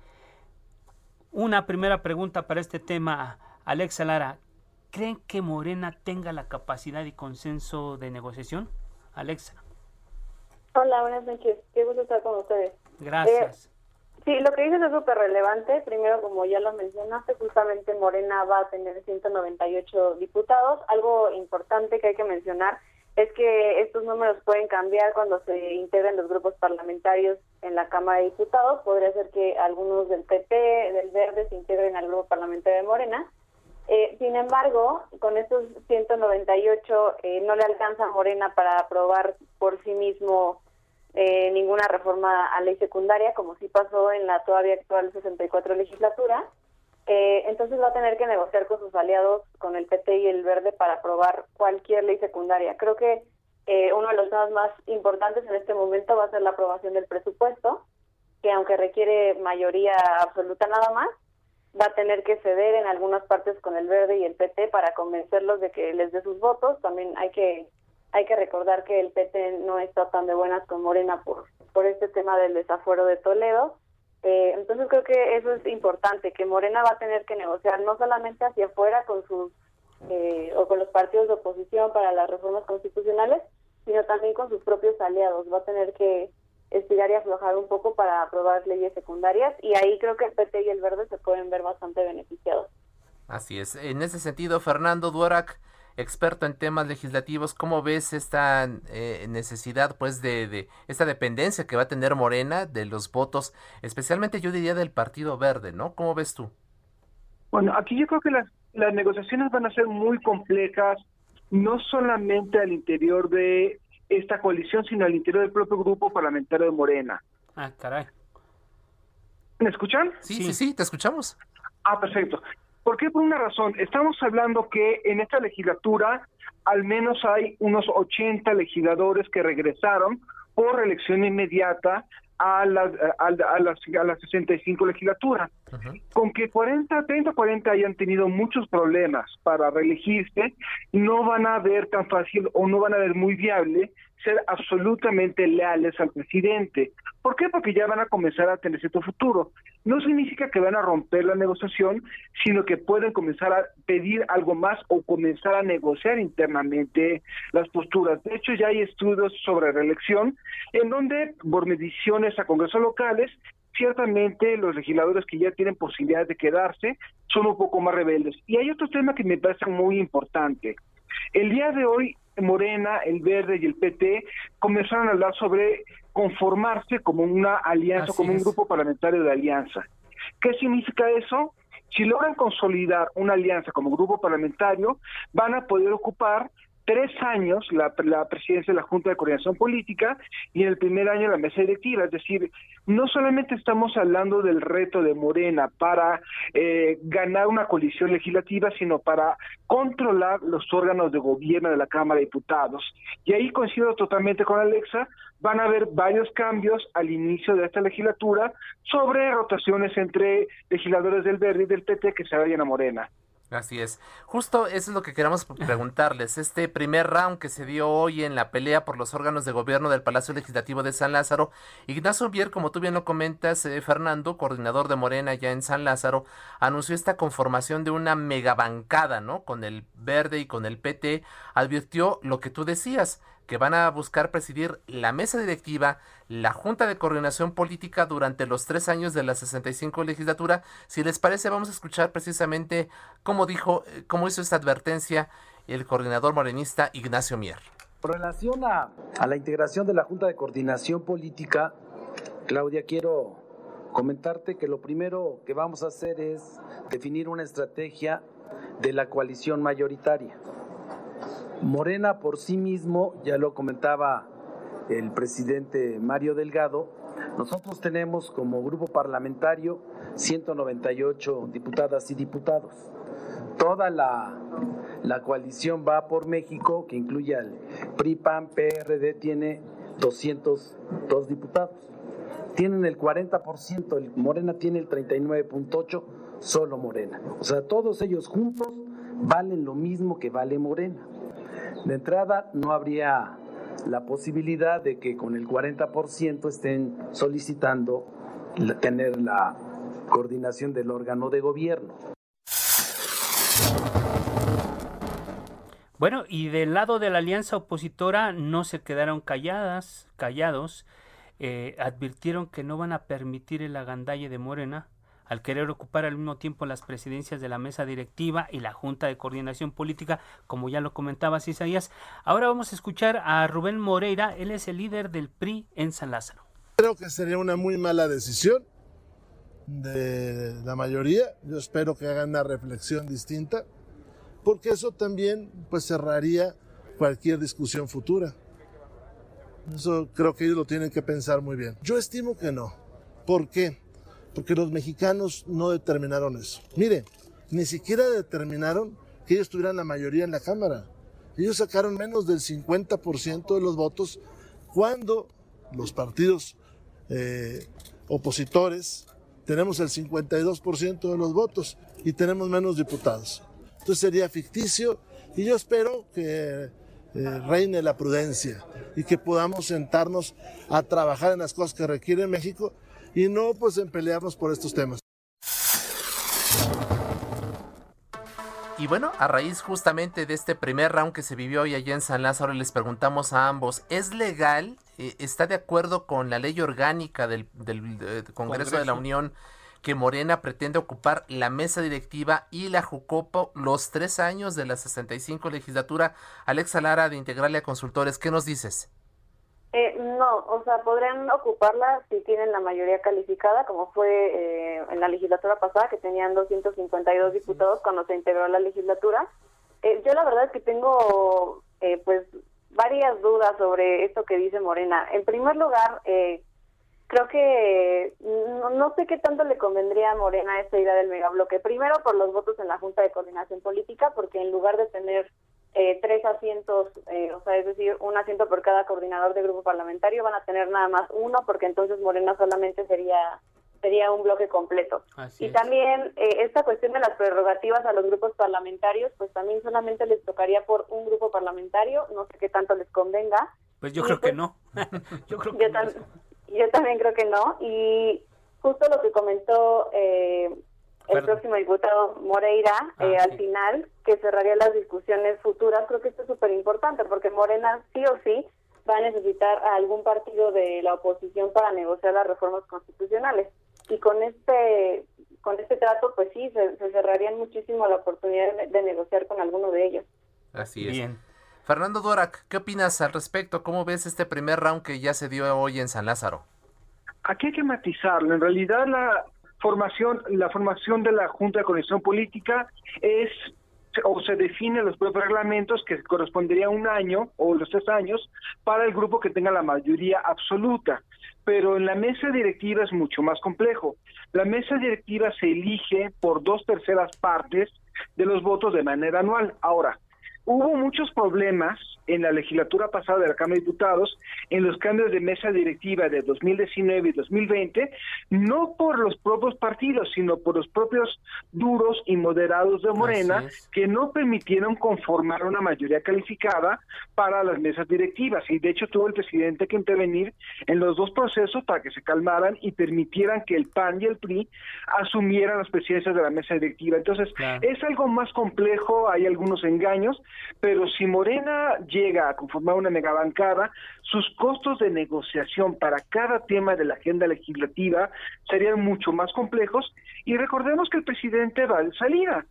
Una primera pregunta para este tema, Alexa Lara. ¿Creen que Morena tenga la capacidad y consenso de negociación? Alexa. Hola, buenas noches. Qué gusto estar con ustedes. Gracias. Eh, Sí, lo que dices es súper relevante. Primero, como ya lo mencionaste, justamente Morena va a tener 198 diputados. Algo importante que hay que mencionar es que estos números pueden cambiar cuando se integren los grupos parlamentarios en la Cámara de Diputados. Podría ser que algunos del PP, del Verde, se integren al grupo parlamentario de Morena. Eh, sin embargo, con estos 198 eh, no le alcanza a Morena para aprobar por sí mismo eh, ninguna reforma a ley secundaria, como sí pasó en la todavía actual 64 legislatura. Eh, entonces va a tener que negociar con sus aliados, con el PT y el Verde, para aprobar cualquier ley secundaria. Creo que eh, uno de los temas más importantes en este momento va a ser la aprobación del presupuesto, que aunque requiere mayoría absoluta nada más, va a tener que ceder en algunas partes con el Verde y el PT para convencerlos de que les dé sus votos. También hay que hay que recordar que el PT no está tan de buenas con Morena por, por este tema del desafuero de Toledo. Eh, entonces creo que eso es importante, que Morena va a tener que negociar no solamente hacia afuera con sus eh, o con los partidos de oposición para las reformas constitucionales, sino también con sus propios aliados. Va a tener que estirar y aflojar un poco para aprobar leyes secundarias y ahí creo que el PT y el Verde se pueden ver bastante beneficiados. Así es. En ese sentido, Fernando Duarac, experto en temas legislativos, ¿cómo ves esta eh, necesidad, pues, de, de, esta dependencia que va a tener Morena de los votos, especialmente yo diría del Partido Verde, ¿no? ¿Cómo ves tú? Bueno, aquí yo creo que las, las negociaciones van a ser muy complejas, no solamente al interior de esta coalición, sino al interior del propio grupo parlamentario de Morena. Ah, caray. ¿Me escuchan? Sí, sí, sí, te escuchamos. Ah, perfecto. ¿Por qué? Por una razón. Estamos hablando que en esta legislatura al menos hay unos 80 legisladores que regresaron por elección inmediata a las a, a, las a las 65 legislaturas. Con que 40, 30, 40 hayan tenido muchos problemas para reelegirse, no van a ver tan fácil o no van a ver muy viable ser absolutamente leales al presidente. ¿Por qué? Porque ya van a comenzar a tener cierto futuro. No significa que van a romper la negociación, sino que pueden comenzar a pedir algo más o comenzar a negociar internamente las posturas. De hecho, ya hay estudios sobre reelección en donde, por mediciones a congresos locales, ciertamente los legisladores que ya tienen posibilidades de quedarse son un poco más rebeldes. Y hay otro tema que me parece muy importante. El día de hoy, Morena, el Verde y el PT comenzaron a hablar sobre conformarse como una alianza, Así como es. un grupo parlamentario de alianza. ¿Qué significa eso? Si logran consolidar una alianza como grupo parlamentario, van a poder ocupar tres años la, presidencia de la Junta de Coordinación Política y en el primer año la mesa directiva. Es decir, no solamente estamos hablando del reto de Morena para eh, ganar una coalición legislativa, sino para controlar los órganos de gobierno de la Cámara de Diputados. Y ahí coincido totalmente con Alexa, van a haber varios cambios al inicio de esta legislatura sobre rotaciones entre legisladores del Verde y del PT que se vayan a Morena. Así es. Justo eso es lo que queremos preguntarles. Este primer round que se dio hoy en la pelea por los órganos de gobierno del Palacio Legislativo de San Lázaro, Ignacio Bier, como tú bien lo comentas, eh, Fernando, coordinador de Morena ya en San Lázaro, anunció esta conformación de una megabancada, ¿no? Con el Verde y con el PT, advirtió lo que tú decías, que van a buscar presidir la mesa directiva, la Junta de Coordinación Política durante los tres años de la 65 legislatura. Si les parece, vamos a escuchar precisamente cómo dijo, eh, cómo hizo esta advertencia el coordinador morenista Ignacio Mier. Con relación a, a la integración de la Junta de Coordinación Política, Claudia, quiero comentarte que lo primero que vamos a hacer es definir una estrategia de la coalición mayoritaria. Morena por sí mismo, ya lo comentaba el presidente Mario Delgado, nosotros tenemos como grupo parlamentario 198 diputadas y diputados. Toda la, la coalión va por México, que incluye al PRI, PAN, PRD, tiene 202 diputados. Tienen el 40%, el Morena tiene el 39.8%, solo Morena. O sea, todos ellos juntos valen lo mismo que vale Morena. De entrada, no habría la posibilidad de que con el 40% estén solicitando tener la coordinación del órgano de gobierno. Bueno, y del lado de la alianza opositora no se quedaron calladas, callados, eh, advirtieron que no van a permitir el agandalle de Morena al querer ocupar al mismo tiempo las presidencias de la mesa directiva y la Junta de Coordinación Política, como ya lo comentaba Isaías. Ahora vamos a escuchar a Rubén Moreira, él es el líder del PRI en San Lázaro. Creo que sería una muy mala decisión de la mayoría. Yo espero que hagan una reflexión distinta, porque eso también pues cerraría cualquier discusión futura. Eso creo que ellos lo tienen que pensar muy bien. Yo estimo que no. ¿Por qué? Porque los mexicanos no determinaron eso. Mire, ni siquiera determinaron que ellos tuvieran la mayoría en la Cámara. Ellos sacaron menos del 50% de los votos cuando los partidos eh, opositores tenemos el 52% de los votos y tenemos menos diputados. Entonces sería ficticio y yo espero que eh, reine la prudencia y que podamos sentarnos a trabajar en las cosas que requiere México y no pues en pelearnos por estos temas. Y bueno, a raíz justamente de este primer round que se vivió hoy allá en San Lázaro, les preguntamos a ambos, ¿es legal, eh, está de acuerdo con la ley orgánica del, Congreso, de la Unión que Morena pretende ocupar la mesa directiva y la Jucopo los tres años de la 65 legislatura? Alexa Lara de Integralia Consultores, ¿qué nos dices? Eh, no, o sea, podrían ocuparla si tienen la mayoría calificada, como fue eh, en la legislatura pasada, que tenían 252 diputados cuando se integró la legislatura. Eh, yo la verdad es que tengo, eh, pues, varias dudas sobre esto que dice Morena. En primer lugar, creo que no, no, sé qué tanto le convendría a Morena esta idea del megabloque. Primero, por los votos en la Junta de Coordinación Política, porque en lugar de tener eh, tres asientos, eh, o sea, es decir, un asiento por cada coordinador de grupo parlamentario, van a tener nada más uno, porque entonces Morena solamente sería sería un bloque completo. y también eh, esta cuestión de las prerrogativas a los grupos parlamentarios, pues también solamente les tocaría por un grupo parlamentario, no sé qué tanto les convenga. Pues yo creo que pues no. yo, creo que yo también creo que no. Y justo lo que comentó eh, el próximo diputado Moreira ah, eh, al final, que cerraría las discusiones futuras. Creo que esto es súper importante porque Morena sí o sí va a necesitar a algún partido de la oposición para negociar las reformas constitucionales. Y con este con este trato, pues sí, se, cerrarían muchísimo la oportunidad de, negociar con alguno de ellos. Así es. Bien. Fernando Dorak, ¿qué opinas al respecto? ¿Cómo ves este primer round que ya se dio hoy en San Lázaro? Aquí hay que matizarlo. En realidad la, formación, la formación de la Junta de Conexión Política es o se definen los propios reglamentos que correspondería un año o los tres años para el grupo que tenga la mayoría absoluta. Pero en la mesa directiva es mucho más complejo. La mesa directiva se elige por dos terceras partes de los votos de manera anual. Ahora, hubo muchos problemas en la legislatura pasada de la Cámara de Diputados en los cambios de mesa directiva de 2019 y 2020, no por los propios partidos, sino por los propios duros y moderados de Morena, que no permitieron conformar una mayoría calificada para las mesas directivas. Y de hecho tuvo el presidente que intervenir en los dos procesos para que se calmaran y permitieran que el PAN y el PRI asumieran las presidencias de la mesa directiva. Entonces, es algo más complejo, hay algunos engaños, pero si Morena llega a conformar una megabancada, sus costos de negociación para cada tema de la agenda legislativa serían mucho más complejos y recordemos que el presidente va de salida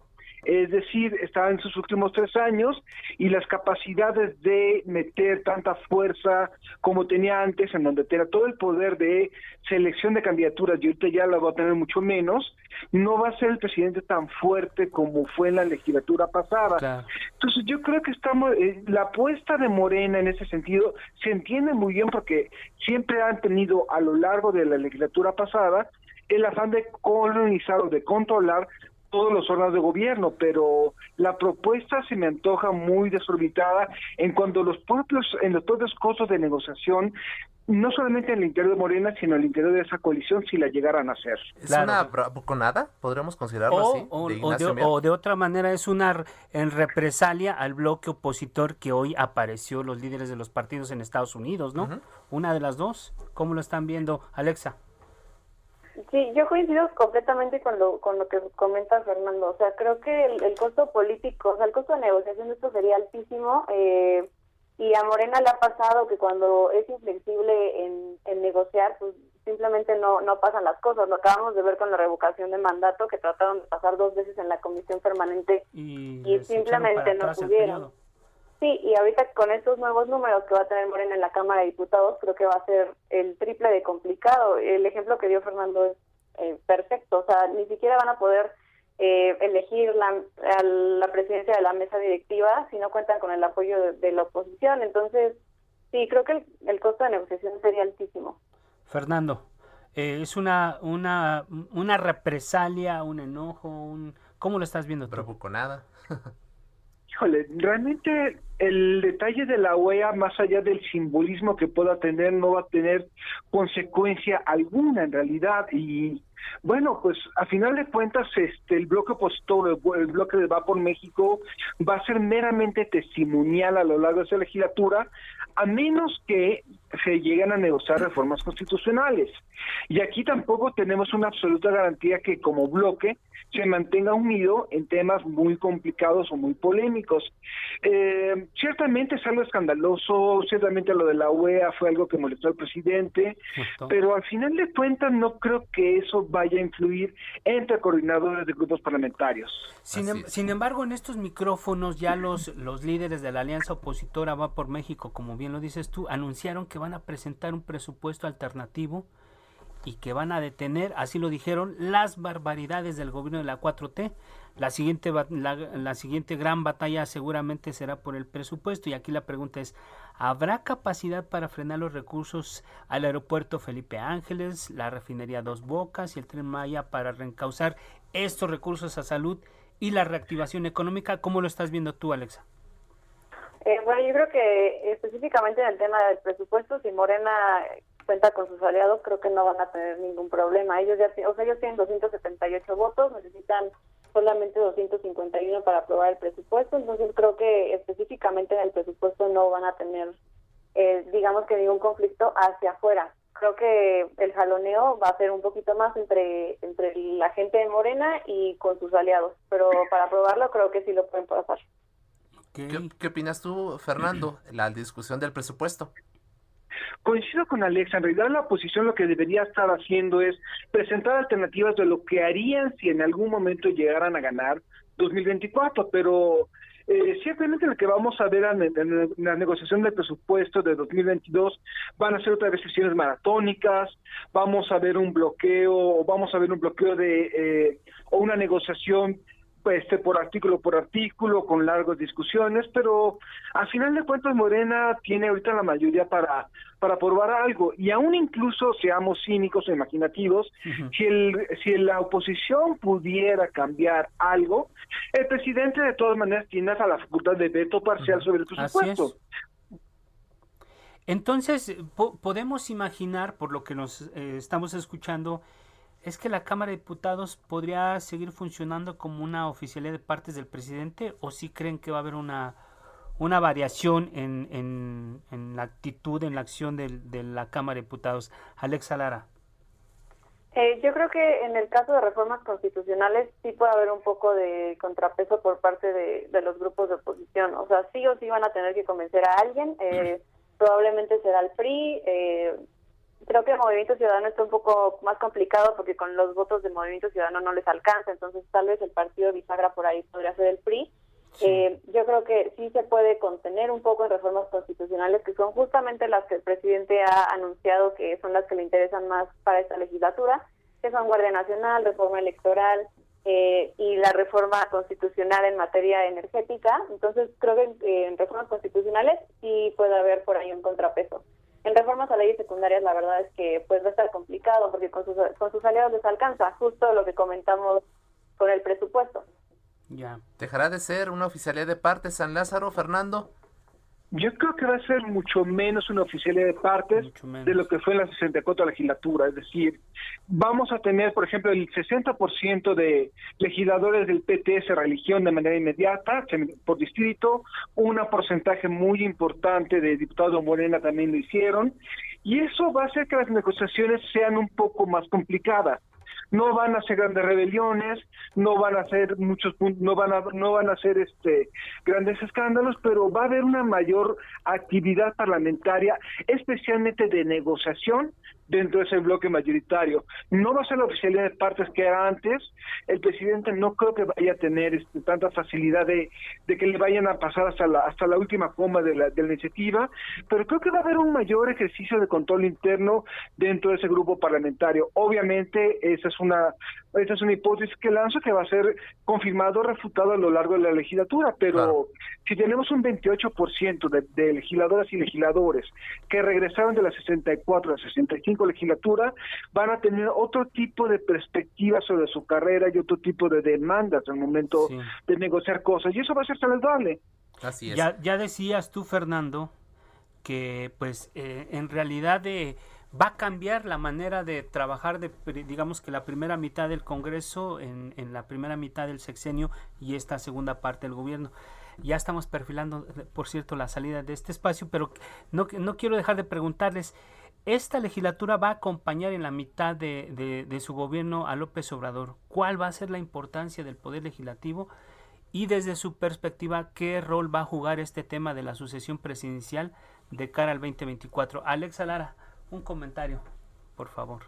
es decir, está en sus últimos tres años y las capacidades de meter tanta fuerza como tenía antes, en donde tenía todo el poder de selección de candidaturas y ahorita ya la va a tener mucho menos, no va a ser el presidente tan fuerte como fue en la legislatura pasada. Entonces yo creo que estamos, eh, la apuesta de Morena en ese sentido se entiende muy bien porque siempre han tenido a lo largo de la legislatura pasada el afán de colonizar o de controlar todos los órganos de gobierno, pero la propuesta se me antoja muy desorbitada en cuanto los propios, en los propios costos de negociación no solamente en el interior de Morena, sino en el interior de esa coalición si la llegaran a hacer. ¿Es una bravuconada? ¿Podríamos considerarlo así? O de, o de, otra manera es una en represalia al bloque opositor que hoy apareció los líderes de los partidos en Estados Unidos, ¿no? Una de las dos. ¿Cómo lo están viendo, Alexa? Sí, yo coincido completamente con lo, con lo que comenta Fernando. O sea, creo que el, costo político, o sea, el costo de negociación de esto sería altísimo. Eh, y a Morena le ha pasado que cuando es inflexible en, en negociar, pues simplemente no, no pasan las cosas. Lo acabamos de ver con la revocación de mandato, que trataron de pasar dos veces en la comisión permanente y, simplemente no pudieron. Sí, y ahorita con estos nuevos números que va a tener Morena en la Cámara de Diputados, creo que va a ser el triple de complicado. El ejemplo que dio Fernando es eh, perfecto, o sea, ni siquiera van a poder eh, elegir la, la presidencia de la mesa directiva si no cuentan con el apoyo de, la oposición. Entonces, sí, creo que el, costo de negociación sería altísimo. Fernando, eh, es una, una, una represalia, un enojo, un... ¿cómo lo estás viendo tú? con nada. Híjole, realmente el detalle de la OEA, más allá del simbolismo que pueda tener, no va a tener consecuencia alguna en realidad. Y bueno, pues a final de cuentas, este, el bloque opositor, el, bloque de Va por México, va a ser meramente testimonial a lo largo de esa legislatura, a menos que se lleguen a negociar reformas constitucionales. Y aquí tampoco tenemos una absoluta garantía que como bloque se mantenga unido en temas muy complicados o muy polémicos. Eh, ciertamente es algo escandaloso, ciertamente lo de la UEA fue algo que molestó al presidente, pero al final de cuentas no creo que eso vaya a influir entre coordinadores de grupos parlamentarios. Sin, em, sin embargo, en estos micrófonos ya los, los líderes de la alianza opositora Va por México, como bien lo dices tú, anunciaron que van a presentar un presupuesto alternativo y que van a detener, así lo dijeron, las barbaridades del gobierno de la 4T. La siguiente, la, siguiente gran batalla seguramente será por el presupuesto y aquí la pregunta es, ¿habrá capacidad para frenar los recursos al aeropuerto Felipe Ángeles, la refinería Dos Bocas y el tren Maya para reencauzar estos recursos a salud y la reactivación económica? ¿Cómo lo estás viendo tú, Alexa? Eh, bueno, yo creo que específicamente en el tema del presupuesto, si Morena cuenta con sus aliados, creo que no van a tener ningún problema. Ellos ya, o sea, ellos tienen 278 votos, necesitan solamente 251 para aprobar el presupuesto, entonces creo que específicamente en el presupuesto no van a tener, eh, digamos que ningún conflicto hacia afuera. Creo que el jaloneo va a ser un poquito más entre entre la gente de Morena y con sus aliados, pero para aprobarlo creo que sí lo pueden pasar. ¿Qué, ¿Qué opinas tú, Fernando, la discusión del presupuesto? Coincido con Alexa, en realidad la oposición lo que debería estar haciendo es presentar alternativas de lo que harían si en algún momento llegaran a ganar 2024, pero eh, ciertamente lo que vamos a ver en, la negociación del presupuesto de 2022 van a ser otra vez sesiones maratónicas, vamos a ver un bloqueo, vamos a ver un bloqueo de, eh, o una negociación este, por artículo por artículo, con largas discusiones, pero al final de cuentas Morena tiene ahorita la mayoría para, para aprobar algo. Y aún incluso seamos cínicos o imaginativos, si, el, si la oposición pudiera cambiar algo, el presidente de todas maneras tiene a la facultad de veto parcial sobre el presupuesto. Entonces, podemos imaginar, por lo que nos eh, estamos escuchando, es que la Cámara de Diputados podría seguir funcionando como una oficialidad de partes del presidente o si creen que va a haber una, una variación en, en, la actitud, en la acción de, de, la Cámara de Diputados. Alexa Lara. Eh, yo creo que en el caso de reformas constitucionales sí puede haber un poco de contrapeso por parte de, de los grupos de oposición. O sea, sí o sí van a tener que convencer a alguien. Eh, probablemente será el PRI. Eh, creo que el Movimiento Ciudadano está un poco más complicado porque con los votos del Movimiento Ciudadano no les alcanza, entonces tal vez el partido bisagra por ahí podría ser el PRI. Eh, yo creo que sí se puede contener un poco en reformas constitucionales que son justamente las que el presidente ha anunciado que son las que le interesan más para esta legislatura, que son Guardia Nacional, reforma electoral eh, y la reforma constitucional en materia energética. Entonces creo que en reformas constitucionales sí puede haber por ahí un contrapeso. En reformas a leyes secundarias la verdad es que pues va a estar complicado porque con sus, con sus aliados les alcanza justo lo que comentamos con el presupuesto. Ya. ¿Dejará de ser una oficialidad de parte San Lázaro, Fernando? Yo creo que va a ser mucho menos una oficialidad de partes de lo que fue en la 64 legislatura. Es decir, vamos a tener, por ejemplo, el 60% de legisladores del PTS religión de manera inmediata, por distrito, un porcentaje muy importante de diputados Morena también lo hicieron, y eso va a hacer que las negociaciones sean un poco más complicadas no van a ser grandes rebeliones, no van a ser muchos no van a no van a ser este grandes escándalos, pero va a haber una mayor actividad parlamentaria, especialmente de negociación dentro de ese bloque mayoritario. No va a ser la oficialidad de partes que era antes. El presidente no creo que vaya a tener este, tanta facilidad de, que le vayan a pasar hasta la, hasta la última coma de la, de la iniciativa, pero creo que va a haber un mayor ejercicio de control interno dentro de ese grupo parlamentario. Obviamente, esa es una esa es una hipótesis que lanzo que va a ser confirmado o refutado a lo largo de la legislatura, pero si tenemos un 28% de, de legisladoras y legisladores que regresaron de la 64 a la 65 legislatura, van a tener otro tipo de perspectiva sobre su carrera y otro tipo de demandas al momento de negociar cosas, y eso va a ser saludable. Así es. Ya, ya decías tú, Fernando, que pues eh, en realidad de va a cambiar la manera de trabajar de digamos que la primera mitad del Congreso en, la primera mitad del sexenio y esta segunda parte del gobierno. Ya estamos perfilando, por cierto, la salida de este espacio, pero no, no quiero dejar de preguntarles, ¿esta legislatura va a acompañar en la mitad de, de, de su gobierno a López Obrador? ¿Cuál va a ser la importancia del Poder Legislativo? Y desde su perspectiva, ¿qué rol va a jugar este tema de la sucesión presidencial de cara al 2024? Alexa Lara un comentario, por favor.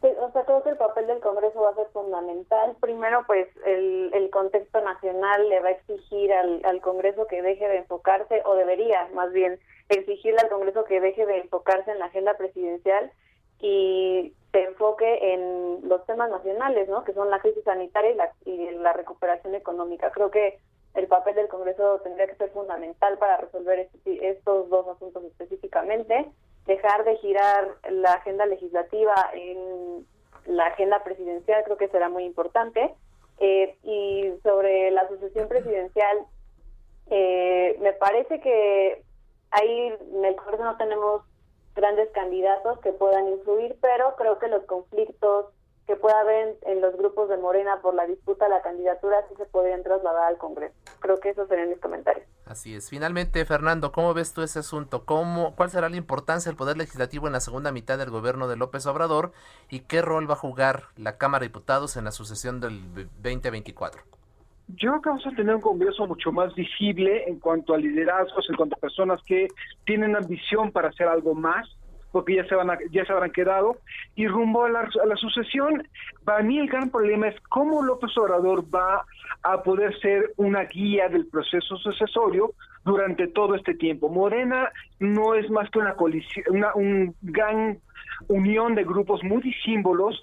o sea, creo que el papel del Congreso va a ser fundamental. Primero, pues el, el contexto nacional le va a exigir al, al Congreso que deje de enfocarse, o debería más bien exigirle al Congreso que deje de enfocarse en la agenda presidencial y se enfoque en los temas nacionales, ¿no? Que son la crisis sanitaria y la, y la recuperación económica. Creo que el papel del Congreso tendría que ser fundamental para resolver este, estos dos asuntos específicamente dejar de girar la agenda legislativa en la agenda presidencial creo que será muy importante. Eh, y sobre la sucesión presidencial, eh, me parece que ahí en el Congreso no tenemos grandes candidatos que puedan influir, pero creo que los conflictos que pueda haber en, los grupos de Morena por la disputa de la candidatura sí se podrían trasladar al Congreso. Creo que esos serían mis comentarios. Así es. Finalmente, Fernando, ¿cómo ves tú ese asunto? ¿Cómo, ¿Cuál será la importancia del Poder Legislativo en la segunda mitad del gobierno de López Obrador y qué rol va a jugar la Cámara de Diputados en la sucesión del 2024? Yo creo que vamos a tener un Congreso mucho más visible en cuanto a liderazgos, en cuanto a personas que tienen ambición para hacer algo más, porque ya se van ya se habrán quedado. Y rumbo a la, a sucesión para mí el gran problema es cómo López Obrador va a poder ser una guía del proceso sucesorio durante todo este tiempo. Morena no es más que una colisión una un gran unión de grupos muy disímbolos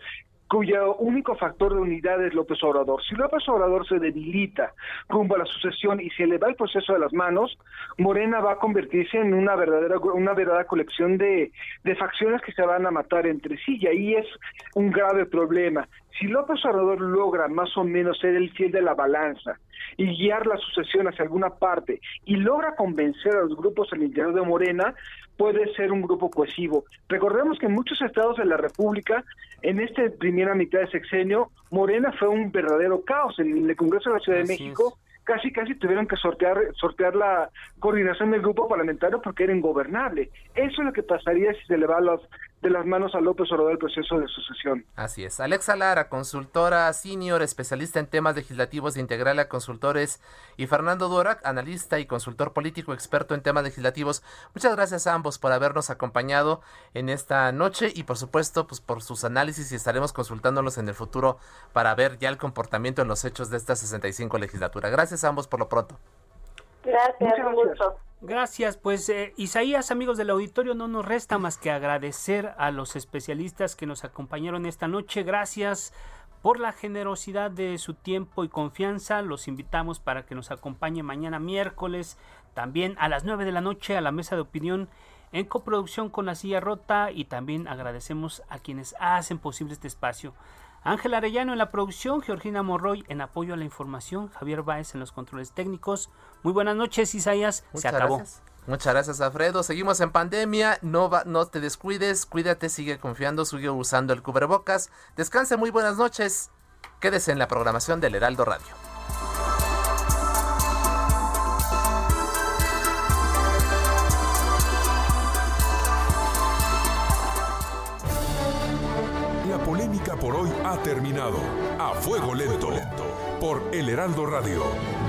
cuyo único factor de unidad es López Obrador. Si López Obrador se debilita rumbo a la sucesión y se le va el proceso de las manos, Morena va a convertirse en una verdadera, una verdadera colección de, de facciones que se van a matar entre sí, y ahí es un grave problema. Si López Obrador logra más o menos ser el fiel de la balanza y guiar la sucesión hacia alguna parte y logra convencer a los grupos al interior de Morena, puede ser un grupo cohesivo. Recordemos que en muchos estados de la República, en esta primera mitad de sexenio, Morena fue un verdadero caos. En el Congreso de la Ciudad de México casi casi tuvieron que sortear sortear la coordinación del grupo parlamentario porque era ingobernable. Eso es lo que pasaría si se le va los, de las manos a López Obrador el proceso de sucesión. Así es. Alexa Lara, consultora senior, especialista en temas legislativos de Integral a Consultores, y Fernando Dorak, analista y consultor político experto en temas legislativos. Muchas gracias a ambos por habernos acompañado en esta noche y por supuesto pues por sus análisis y estaremos consultándolos en el futuro para ver ya el comportamiento en los hechos de esta 65 legislatura. Gracias a ambos por lo pronto. Gracias, un gusto. Gracias, pues eh, Isaías, amigos del auditorio, no nos resta más que agradecer a los especialistas que nos acompañaron esta noche. Gracias por la generosidad de su tiempo y confianza. Los invitamos para que nos acompañe mañana miércoles, también a las 9 de la noche a la mesa de opinión en coproducción con La Silla Rota y también agradecemos a quienes hacen posible este espacio. Ángel Arellano en la producción, Georgina Morroy en apoyo a la información, Javier Báez en los controles técnicos. Muy buenas noches, Isaías. Se acabó. Muchas gracias, Alfredo. Seguimos en pandemia. No, va, no te descuides. Cuídate, sigue confiando, sigue usando el cubrebocas. Descanse, muy buenas noches. Quédese en la programación del Heraldo Radio. Terminado. A fuego lento. Por El Heraldo Radio.